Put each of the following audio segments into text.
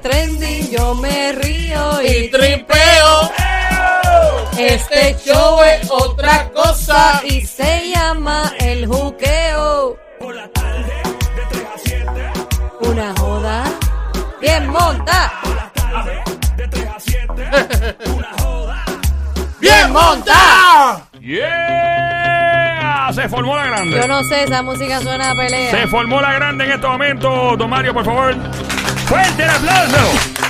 trending, yo me río y Y tripeo. Este show es otra cosa y se llama el juqueo. Una joda bien monta. ¡Bien monta! ¡Yeah! Se formó la grande. Yo no sé, esa música suena a pelea. Se formó la grande en este momento. Don Mario, por favor. ¡Fuerte el aplauso!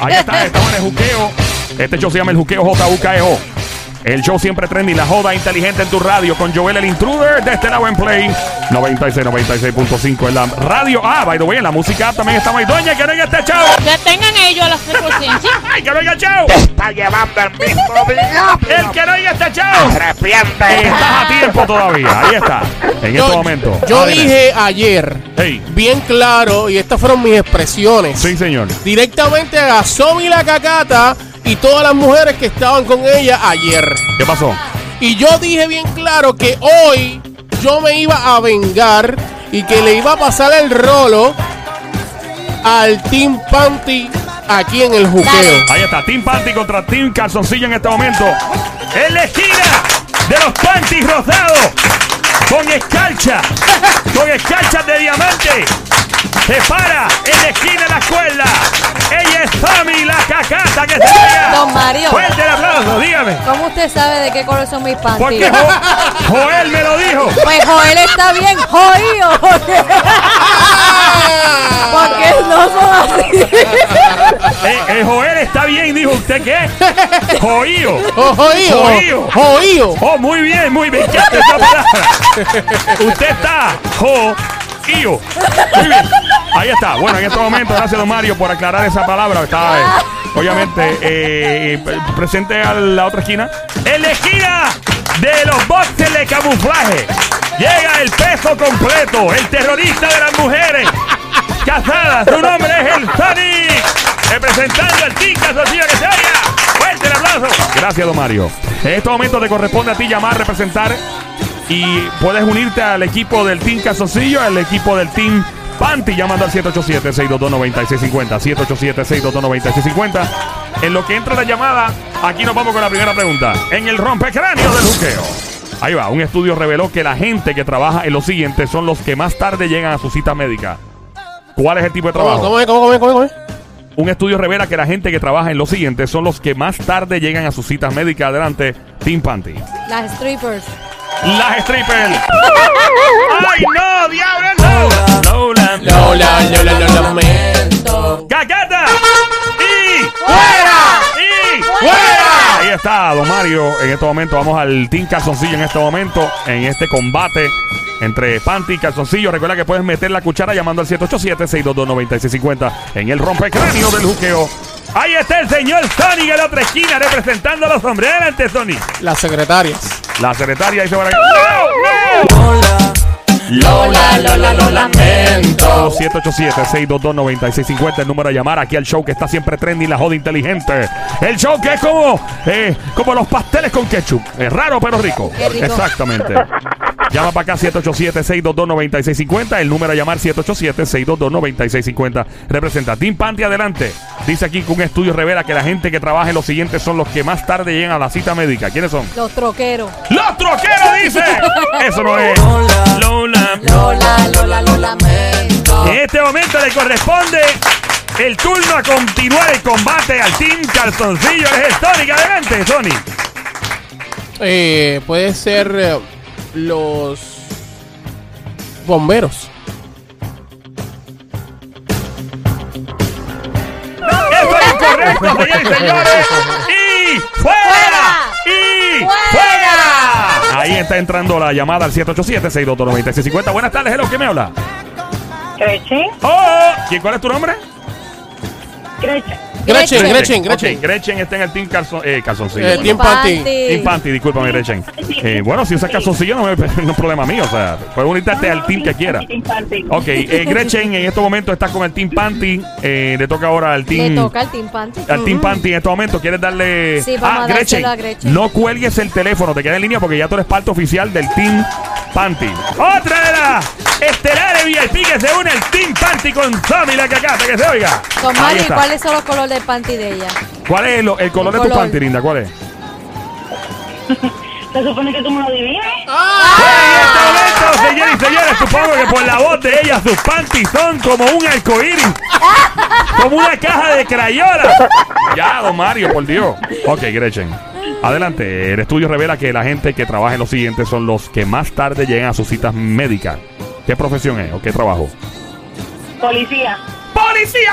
Ahí está, estamos en el juqueo. Este show se llama el juqueo JUKEO. El show siempre trendy, la joda inteligente en tu radio con Joel el Intruder de este lado en Play 96, 96.5 en la radio. Ah, by the way, en la música también estamos ahí. Doña, que venga este show. Que tengan ellos las frecuencias. ¡Ay, que venga el show! está llevando el mismo diablo. El que no venga este show. Arrepiente. Estás a tiempo todavía. Ahí está. En este momento. yo Adelante. dije ayer, Hey. bien claro, y estas fueron mis expresiones. Sí, señor. Directamente a Somi la Cacata y todas las mujeres que estaban con ella ayer. ¿Qué pasó? Y yo dije bien claro que hoy yo me iba a vengar y que le iba a pasar el rolo al Team Panty aquí en el juqueo. Ahí está, Team Panty contra Team Calzoncillo en este momento. En la esquina de los panties rosados. Con escarcha. Con escarcha de diamante. Se para en la esquina de la escuela. Ella es Tommy, la cacata que se pega. Don Mario. Fuerte el aplauso, dígame. ¿Cómo usted sabe de qué color son mis panties? Porque Jo- Joel me lo dijo. Pues Joel está bien jodido. Porque, porque no son así. Eh, eh, Joel está bien, dijo usted qué. Joío. Joío, Joío. joío. Oh, muy bien, muy bien. ¿Qué hace esa palabra? Usted está jo-ío. Muy bien. Ahí está. Bueno, en este momento, gracias, don Mario, por aclarar esa palabra. Está, eh, obviamente, eh, presente a la otra esquina. En la esquina de los boxes de camuflaje llega el peso completo, el terrorista de las mujeres casadas. Su nombre es el Sonic. Representando al Tica que se oiga. Fuerte el aplauso. Gracias, don Mario. En este momento te corresponde a ti llamar, representar y puedes unirte al equipo del Team Calzoncillo, al equipo del Team Panty, llamando al 787-622-9650. 787-622-9650. En lo que entra la llamada, aquí nos vamos con la primera pregunta. En el rompecráneo del juqueo. Ahí va, un estudio reveló que la gente que trabaja en lo siguiente son los que más tarde llegan a su cita médica. ¿Cuál es el tipo de ¿Cómo, trabajo? cómo, cómo, cómo, cómo, cómo es? Un estudio revela que la gente que trabaja en lo siguiente son los que más tarde llegan a sus citas médicas. Adelante, Team Panty. Las strippers. Las strippers. ¡Ay, no, diablo, no! Lola. Lola, Lola, Lola, lamento. ¡Y ¡Fuera! ¡Y ¡Fuera! Ahí está, don Mario. En este momento vamos al Team Calzoncillo en este momento, en este combate entre Panty y Calzoncillo. Recuerda que puedes meter la cuchara llamando al 787-622-9650 en el rompecráneo del juqueo. Ahí está el señor Sonic en la otra esquina representando a los hombres. Adelante, Sonic. Las secretarias. La secretaria dice por acá. ¡No! ¡No! Lola, Lola, lo lamento. 787-622-9650, el número de llamar aquí al show que está siempre trendy, la joda inteligente. El show que es como, eh, como los pasteles con ketchup. Es raro pero rico. Exactamente. Llama para acá 787-622-9650, el número a llamar 787-622-9650. Representa Team Panty adelante. Dice aquí que un estudio revela que la gente que trabaja en los siguientes son los que más tarde llegan a la cita médica. ¿Quiénes son? Los troqueros. ¡Los troqueros, dice! Eso no es. Lola. Lola, Lola, lo lamento. En este momento le corresponde el turno a continuar el combate al Team Calzoncillo. Es el Sonic. Adelante, Sonic. Eh, puede ser eh, los bomberos. Eso es incorrecto, señores y señores. ¡Y fuera! ¡Y fuera! Ahí está entrando la llamada al 787-622-9650. Buenas tardes, hello, ¿quién me habla? Gretchen, ¡Oh! ¿Quién, ¿Cuál es tu nombre? Gretchen, Gretchen, Gretchen, Ok, Gretchen. Gretchen está en el Team Calzon, eh, Calzoncillo. Eh, Team Panty. Team Panty, discúlpame, Gretchen. Eh, bueno, si usas calzoncillo no, me- no es problema mío. O sea, puedes unirte al team que quiera. Ok, eh, Gretchen en estos momentos está con el Team Panty. Eh, le toca ahora al Le Team. toca al Team Panty. Al Team Panty en estos momentos, ¿quieres darle. Sí, vamos ah, a dárselo a Gretchen. No cuelgues el teléfono, te queda en línea porque ya tú eres parte oficial del Team Panty. ¡Otra de las estelares VIP que se une al Team Panty con Sammy la cacata, que se oiga. Don Ahí Mario, ¿y está. cuáles son los colores del panty de ella? ¿Cuál es el, el color El de tu panty, linda? ¿Cuál es? Se supone que tú me lo adivines. En este momento, señores y señores, supongo que por la voz de ella sus panties son como un arcoíris. Como una caja de crayola. Ya, don Mario, por Dios. Ok, Gretchen. Adelante. El estudio revela que la gente que trabaja en lo siguiente son los que más tarde llegan a sus citas médicas. ¿Qué profesión es o qué trabajo? Policía. ¡Policía!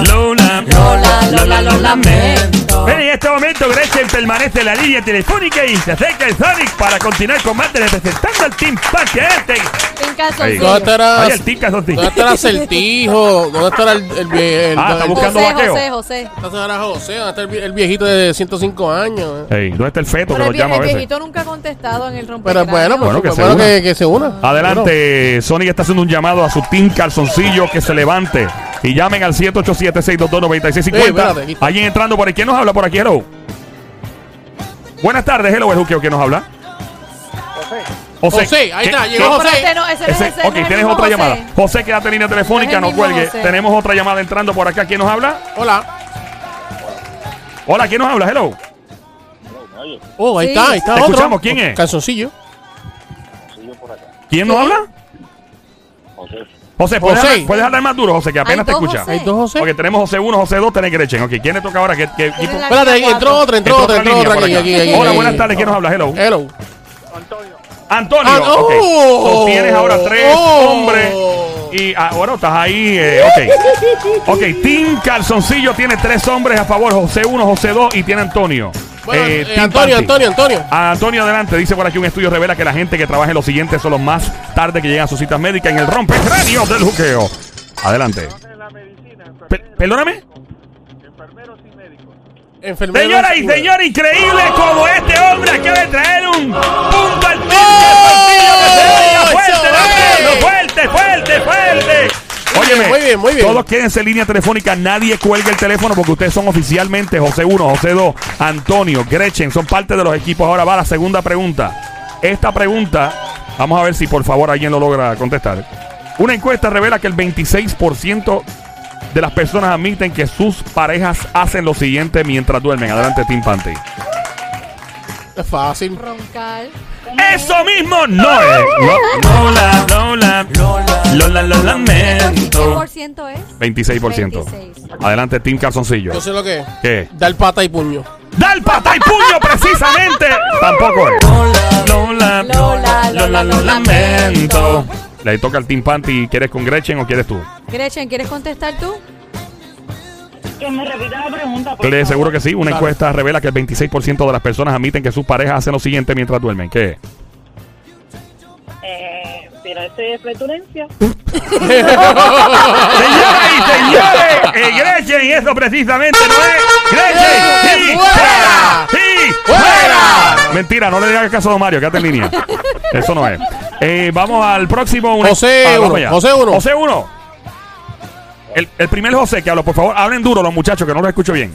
¡No! Lola, Lola, Lola, lo lamento. Ven, en este momento Gretchen permanece en la línea telefónica y se acerca el Sonic para continuar con más de representando al Team calzoncillo. ¿Dónde estará, Ahí el Team Calzoncillo. ¿Dónde estará Certijo? ¿Dónde estará el, el, Ah, está el- buscando José, vaqueo. José, José. ¿Dónde estará José? ¿Dónde está el, vie- el viejito de 105 años? eh? Ey, ¿Dónde está el feto Pero que el, lo llama a el veces? viejito nunca ha contestado en el Pero rompecráneo. bueno, pues, Bueno, que pues, se bueno una. que, que se una. Adelante, Sonic está haciendo un llamado a su Team Calzoncillo que se levante y llamen al 787-622-9650. Ey, espérate, aquí está. Alguien entrando por aquí. ¿Quién nos habla por aquí? Hello. Buenas tardes, hello, el juqueo. ¿Quién nos habla? José. José, ahí ¿Qué- está, llegó José. pero no, ese no es Ese- ese, ok, no es el tienes otra José. llamada. José, quédate en línea telefónica, No cuelgue. José. Tenemos otra llamada entrando por acá. ¿Quién nos habla? Hola. Hola, ¿quién nos habla? Hello. Oh, ahí Sí. está, ahí está Te otro. escuchamos, ¿quién es? Calzoncillo. ¿Quién nos habla? José, ¿puedes, José. Hablar, puedes hablar más duro, José, que apenas te escucha. José. Hay dos José. Ok, tenemos José 1, José 2, tenés Gretchen. Ok, ¿quién le toca ahora? ¿Qué, equipo? Espérate, entró otra, entró otra, entró otra por aquí, acá. aquí, aquí. Hola, buenas tardes. ¿Quién nos habla? Hello. Hello. Antonio. Ah, ok. oh. So, tienes ahora tres Oh. hombres. Y ah, bueno, estás ahí. eh, ok. Ok, Team Calzoncillo tiene tres hombres a favor. José 1, José 2 y tiene Antonio. Bueno, Eh, eh, Antonio. Antonio, Antonio. A Antonio, adelante. Dice por aquí un estudio revela que la gente que trabaja en lo siguiente son los más tarde que llegan a sus citas médicas en el rompecráneos del juqueo. Adelante. Pe- perdóname. Enfermero. Señoras y señores, increíble como este hombre acaba de traer un punto al ¡Oh! fuerte, fuerte, fuerte, fuerte. Muy bien, Óyeme, muy bien, muy bien. Todos quédense en línea telefónica, nadie cuelgue el teléfono porque ustedes son oficialmente José 1, José 2, Antonio, Gretchen, son parte de los equipos. Ahora va la segunda pregunta. Esta pregunta, vamos a ver si por favor alguien lo logra contestar. Una encuesta revela que el 26% de las personas admiten que sus parejas hacen lo siguiente mientras duermen. Adelante, Team Panty. Es fácil. Roncar. Eso mismo no es. No, Lola, Lola, Lola, lo ¿Qué lamento. por ciento es? 26%. 26. Adelante, Team Calzoncillo. Yo sé lo que es. ¿Qué? Dar pata y puño. ¡Da el pata y puño precisamente! Tampoco es. Lola, Lola, Lola, lo lamento. Le toca al Team Panty. ¿Quieres con Gretchen o quieres tú? Gretchen, ¿quieres contestar tú? Que me repita la pregunta. por Le favor. seguro que sí. Una Claro. encuesta revela que el 26% de las personas admiten que sus parejas hacen lo siguiente mientras duermen. ¿Qué? Eh, pero eso es flatulencia. Señoras y señores, eh, Gretchen, y eso precisamente no es. ¡Gretchen! ¡Sí! ¡Fuera! ¡Sí! ¡Fuera! Mentira, no le digas caso a Don Mario, quédate en línea. Eso no es. Eh, vamos al próximo. una- José Ah, vamos uno, allá. José uno. José uno. El, el primer José que habla, por favor, hablen duro los muchachos que no los escucho bien.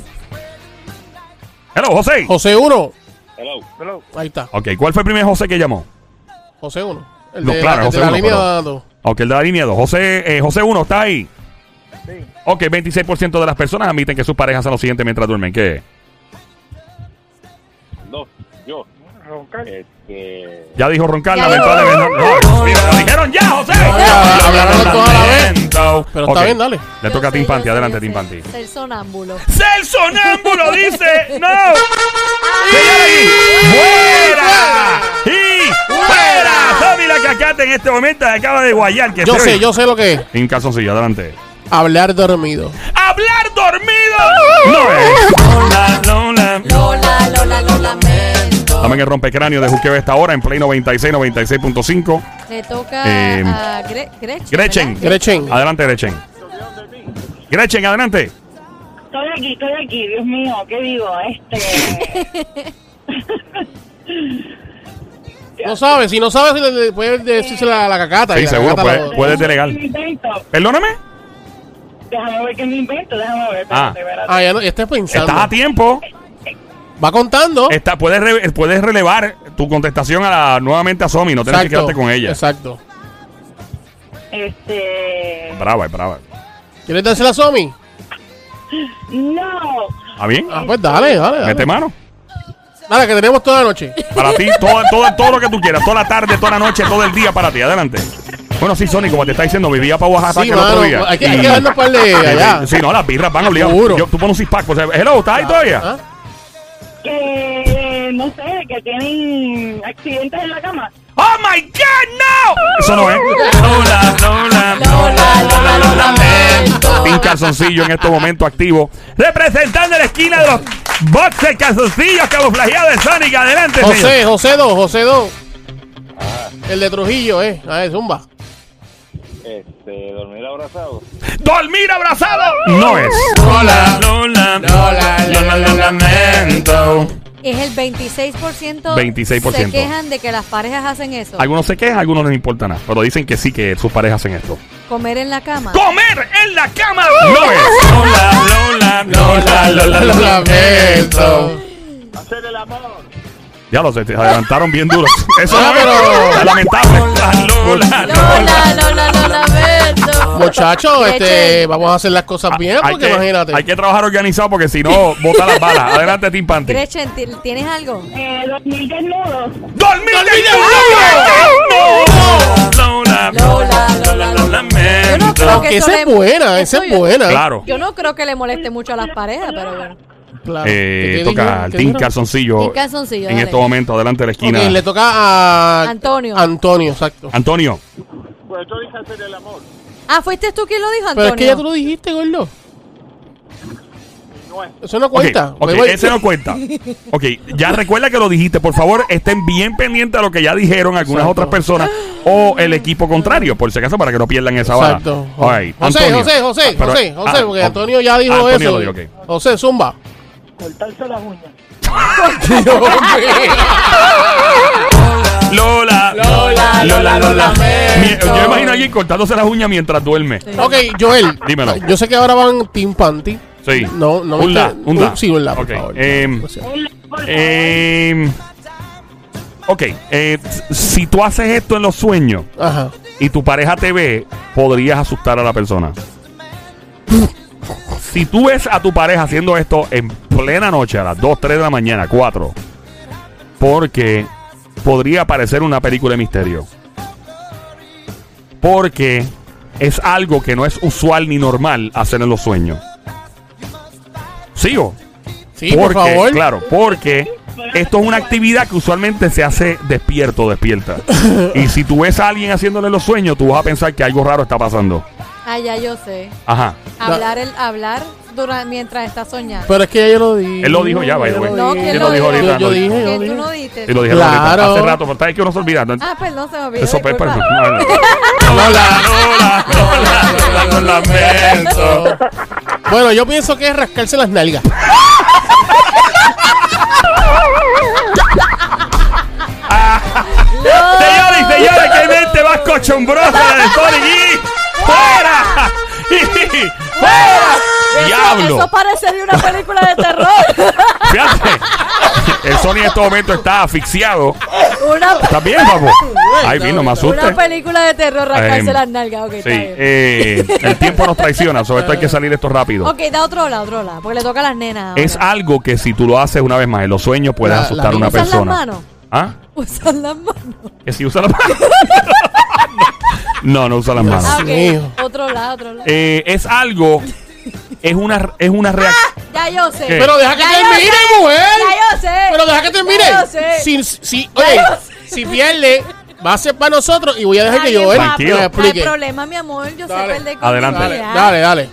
Hello, José. José 1. Hello. Hello. Ahí está. Ok, ¿cuál fue el primer José que llamó? José 1. El No, de, claro, la, el José de la uno, línea pero- 2. Ok, el de la línea 2. José, eh, José 1, ¿está ahí? Sí. Ok, 26% de las personas admiten que sus parejas hacen lo siguiente mientras duermen. ¿Qué? No, yo. Roncar. Este. Ya dijo Roncar, lamentablemente. No, no, mira, lo dijeron ya, José. Pero Ok, está bien, dale. Le toca a Tim Panty, adelante, Tim Panty. Ser sonámbulo. ¡Ser sonámbulo dice! ¡No! ¡Señora ¡Fuera! ¡Y fuera! Tommy la cacata en este momento acaba de guayar. Que Yo sé, yo sé lo que es. En calzoncillo, adelante. Hablar dormido. ¡Hablar dormido! ¡No es! Lola, Lola. Lola, Lola, lo Dame el rompecráneo de Juqueo esta hora en Play 96, 96.5. Le toca Eh, a Gre- Gretchen. Gretchen. Gretchen. Adelante, Gretchen. Gretchen, adelante. Estoy aquí, estoy aquí, Dios mío, ¿qué digo? Este. No sabes, si no sabes, puedes decirse a la cacata. Sí, la seguro, cacata puede- la- puede- Puedes delegar. Perdóname. Déjame ver qué me invento, déjame ver. Ah. espérate, espérate. Ah, ya no, ya estás pensando. Estás a tiempo. Va contando. Está, puedes, re- puedes relevar tu contestación a la, nuevamente a Somi. No tienes que quedarte con ella. Exacto. Este. Brava, es brava. ¿Quieres dársela a Somi? No. ¿Está bien? Ah, pues dale, dale. dale. Mete mano. Dale, que tenemos toda la noche. Para ti, todo, todo, todo lo que tú quieras. Toda la tarde, toda la noche, todo el día para ti. Adelante. Bueno, sí, Sony, como te está diciendo, vivía para Oaxaca Sí, el otro día. hay que, hay que darnos par de allá. Sí, no, las birras van obligadas. Seguro. Yo- Tú pones un six pack. Pues, hello, ¿estás ahí todavía? ¿Ah? No sé, que tienen accidentes en la cama. ¡Oh my God, no! Eso no es. Lola, Lola, Lola, Lola, lo lamento. Pin Calzoncillo en estos momentos activo. Representando la esquina de los boxes calzoncillos camuflajeados de Sonic. Adelante, señor. José, José 2, José 2. El de Trujillo, eh. A ver, zumba. Este, dormir abrazado. ¡Dormir abrazado! No es. Lola, Lola, Lola, Lola, lo lamento. Es el 26%. 26%. Se quejan de que las parejas hacen eso. Algunos se quejan, algunos no les importa nada. Pero dicen que sí, que sus parejas hacen esto. Comer en la cama. ¡Comer en la cama! No es. Lola, Lola, Lola, Lola, lo lamento. Hacer el amor. Ya lo sé, se adelantaron bien duros. Eso Es lamentable. Lola, Lola, Lola, lo lamento. Muchachos, este, vamos a hacer las cosas bien, hay, porque que, imagínate. hay que trabajar organizado porque si no, bota las balas. Adelante, Team Panty. Gretchen, ¿ti- ¿tienes algo? Eh, dormir desnudo. ¡Dormir Lola, Lola, Lola, lo Aunque esa le- es buena, esa es yo- buena. Claro. Yo no creo que le moleste mucho a las parejas, pero bueno. Claro. Eh, ¿Qué toca al ¿Qué Team? Calzoncillo. En dale. estos momentos, adelante de la esquina. Ok, le toca a Antonio. Antonio, exacto. Antonio. Pues yo dije hacer el amor. Ah, ¿fuiste tú quien lo dijo, Pero Antonio? es que ya tú lo dijiste, gordo. No es. Eso no cuenta. ok, voy. ese no cuenta. Ok, ya recuerda que lo dijiste. Por favor, estén bien pendientes de lo que ya dijeron algunas Exacto. otras personas o el equipo contrario, por si acaso, para que no pierdan esa bala. Exacto. Right, José, Antonio. José, José, Ah, pero- José, José, ah, porque. Antonio ya dijo Ah, Antonio eso. lo dijo, ok. José, zumba. Cortarse las uñas. Lola, Lola, Lola, lo lamento. Mi- Yo me imagino a alguien cortándose las uñas mientras duerme. Ok, Joel. Dímelo. Yo sé que ahora van Team Panty. Sí. No, no me un la, un la. Sí, un la, por Ok, favor. em, em, ok, eh, si tú haces esto en los sueños Ajá. y tu pareja te ve, podrías asustar a la persona. Si tú ves a tu pareja haciendo esto en plena noche, a las 2, 3 de la mañana, 4, porque podría parecer una película de misterio. Porque es algo que no es usual ni normal hacer en los sueños. ¿Sigo? Sí, por porque, favor. Claro, porque esto es una actividad que usualmente se hace despierto o despierta. y si tú ves a alguien haciéndole los sueños, tú vas a pensar que algo raro está pasando. Ah, ya yo sé. Ajá. Hablar, el, hablar mientras estás soñando. Pero es que yo lo dije. Él lo dijo ya, by the way. lo No, dije. ¿quién Él lo dijo dijo? ahorita. Yo lo- dije, yo ¿Quién tú dije. no diste? Y lo dijeron Claro. ahorita. Hace rato, pero que uno se olvida. ¿no? Ah, perdón, se me olvidó. Eso fue disculpa. perdón. No, no. Lola, Lola, Lola, Lola, lo lamento. Bueno, yo pienso que es rascarse las nalgas. parece de una película de terror. Fíjate. El Sony en este momento está asfixiado. una, ¿Estás bien, papu? Ay, bien, no me una asustes. película de terror, rascarse Eh, las nalgas. Ok, está Sí, bien. eh, el tiempo nos traiciona, sobre esto hay que salir esto rápido. Ok, da otro lado, otro lado, porque le toca a las nenas. ahora. Es algo que si tú lo haces una vez más en los sueños puedes La- asustar a una ¿Usan las persona. manos? ¿Ah? Usan las manos. Que si usa las manos. no, no usa las manos. Ah, ok. mío. Otro lado, otro lado. Eh, es algo, es una, es una reacción. Ya yo sé. ¿Qué? Pero deja que Ya yo termine, sé. mujer. Ya yo sé. Pero deja que termine. Ya yo sé. Si, si, Ya oye, yo sé. si pierde, va a ser para nosotros y voy a dejar Está que Tranquilo. me No hay explique. problema, mi amor. Yo sé Dale. perder con Adelante. Dale, dale, dale.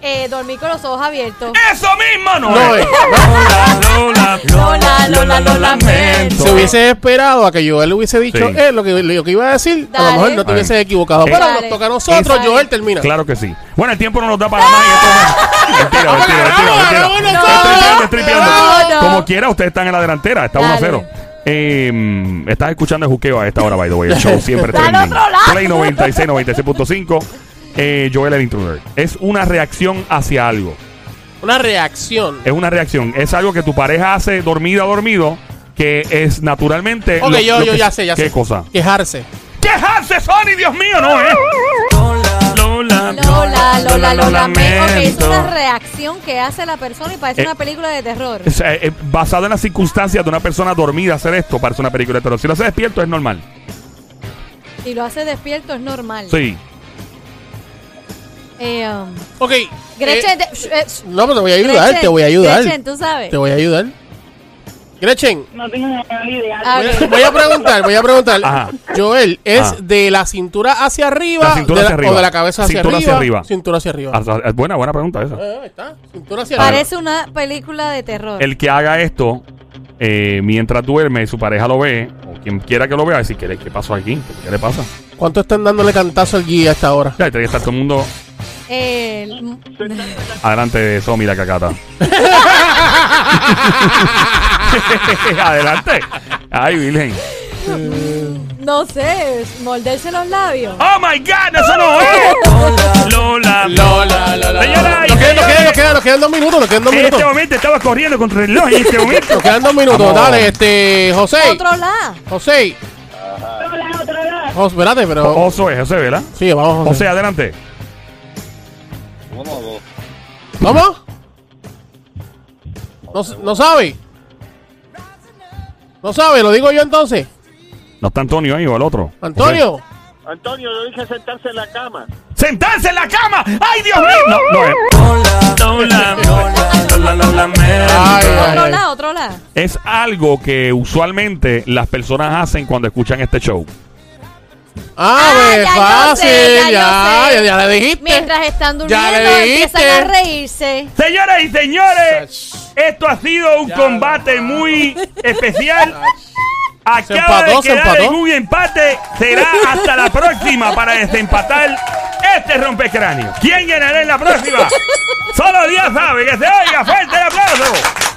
Eh, dormir con los ojos abiertos. Eso mismo no, No es. es. Lola, Lola, Lola, lo lamento. Se hubiese esperado a que Joel le hubiese dicho Sí. eh, lo, que, lo que iba a decir, a lo mejor no te Dale. hubieses equivocado. Eh, Pero Dale. nos toca a nosotros, Dale. Joel termina. Claro que sí. Bueno, el tiempo no nos da para más. y esto- Mentira, mentira, mentira, mentira. No, no, Estoy no. tripeando, estoy tripeando. No, no. Como quiera, ustedes están en la delantera. Está 1 a Dale. 0. Eh, estás escuchando el juqueo a esta hora, by the way. El show siempre Dale trending. otro lado. Play 96, 96.5. Eh, Joel el Intruder. Es una reacción hacia algo. Una reacción. Es una reacción. Es algo que tu pareja hace dormida o dormido que es naturalmente. Ok, lo- yo, lo yo que- ya sé, ya ¿Qué sé. cosa? Quejarse. ¡Quejarse, Sony! ¡Dios mío, no, eh! Lola, Lola, Lola, lo Lola, me. Ok, es una reacción que hace la persona y parece Eh, una película de terror. Sea, eh, basado en las circunstancias de una persona dormida hacer esto, parece una película de terror. Si lo hace despierto, es normal. Si lo hace despierto es normal. Sí. Eh, um, Ok. Gretchen, eh, te- sh- eh, sh- no, pero te voy a ayudar, Gretchen, te voy a ayudar. Gretchen, tú sabes. Te voy a ayudar. Gretchen, No tengo ni idea. Ah, voy voy a preguntar, voy a preguntar. Ajá. Joel, ¿es Ah. de la cintura hacia arriba, La cintura de hacia arriba. o de la cabeza hacia Cintura arriba? hacia arriba. Cintura hacia arriba. Ah, Es buena, buena pregunta esa. Eh, ahí está, cintura hacia arriba. Parece una película de terror. El que haga esto eh, mientras duerme, su pareja lo ve, o quien quiera que lo vea, decir, ¿qué, qué pasó aquí? ¿Qué le pasa? ¿Cuánto están dándole cantazo al guía a esta hora? Ya, tiene que estar todo el mundo Adelante de Somi la cacata. adelante. Ay, Virgen. no sé, morderse los labios. ¡Oh, my God! ¡Eso no es! Lola. Lola, Lola. Señora Nos quedan, nos quedan, señores. nos quedan, nos quedan dos minutos, nos quedan dos En minutos. este momento estaba corriendo contra el reloj en este momento. Nos quedan dos minutos. Vamos. Dale, este, José. Otro la. José. Lado, otro lado. José, espérate, pero. Oso es, José, ¿verdad? Sí, vamos, José. José, adelante. Uno o dos. ¿Cómo? No, no sabe. No sabe, lo digo yo entonces. No está Antonio ahí o el otro. Antonio. Antonio, yo dije sentarse en la cama. ¡Sentarse en la cama! ¡Ay, Dios mío! No, no es. Lola, Lola, lo lamento. Ay, ay, Otro ay. la, otro la. Es algo que usualmente las personas hacen cuando escuchan este show. Ah, Ah, pues ya yo fácil. sé, ya yo ya, sé. ya, ya le dijiste. Mientras están Ya durmiendo, empiezan a reírse. Señoras y señores, esto ha sido un combate muy especial. Se Acaba empató, de se quedar empató. en un empate. Será hasta la próxima para desempatar este rompecráneo. ¿Quién ganará en la próxima? Solo Dios sabe que se oiga fuerte el aplauso.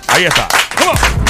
Ahí está. On.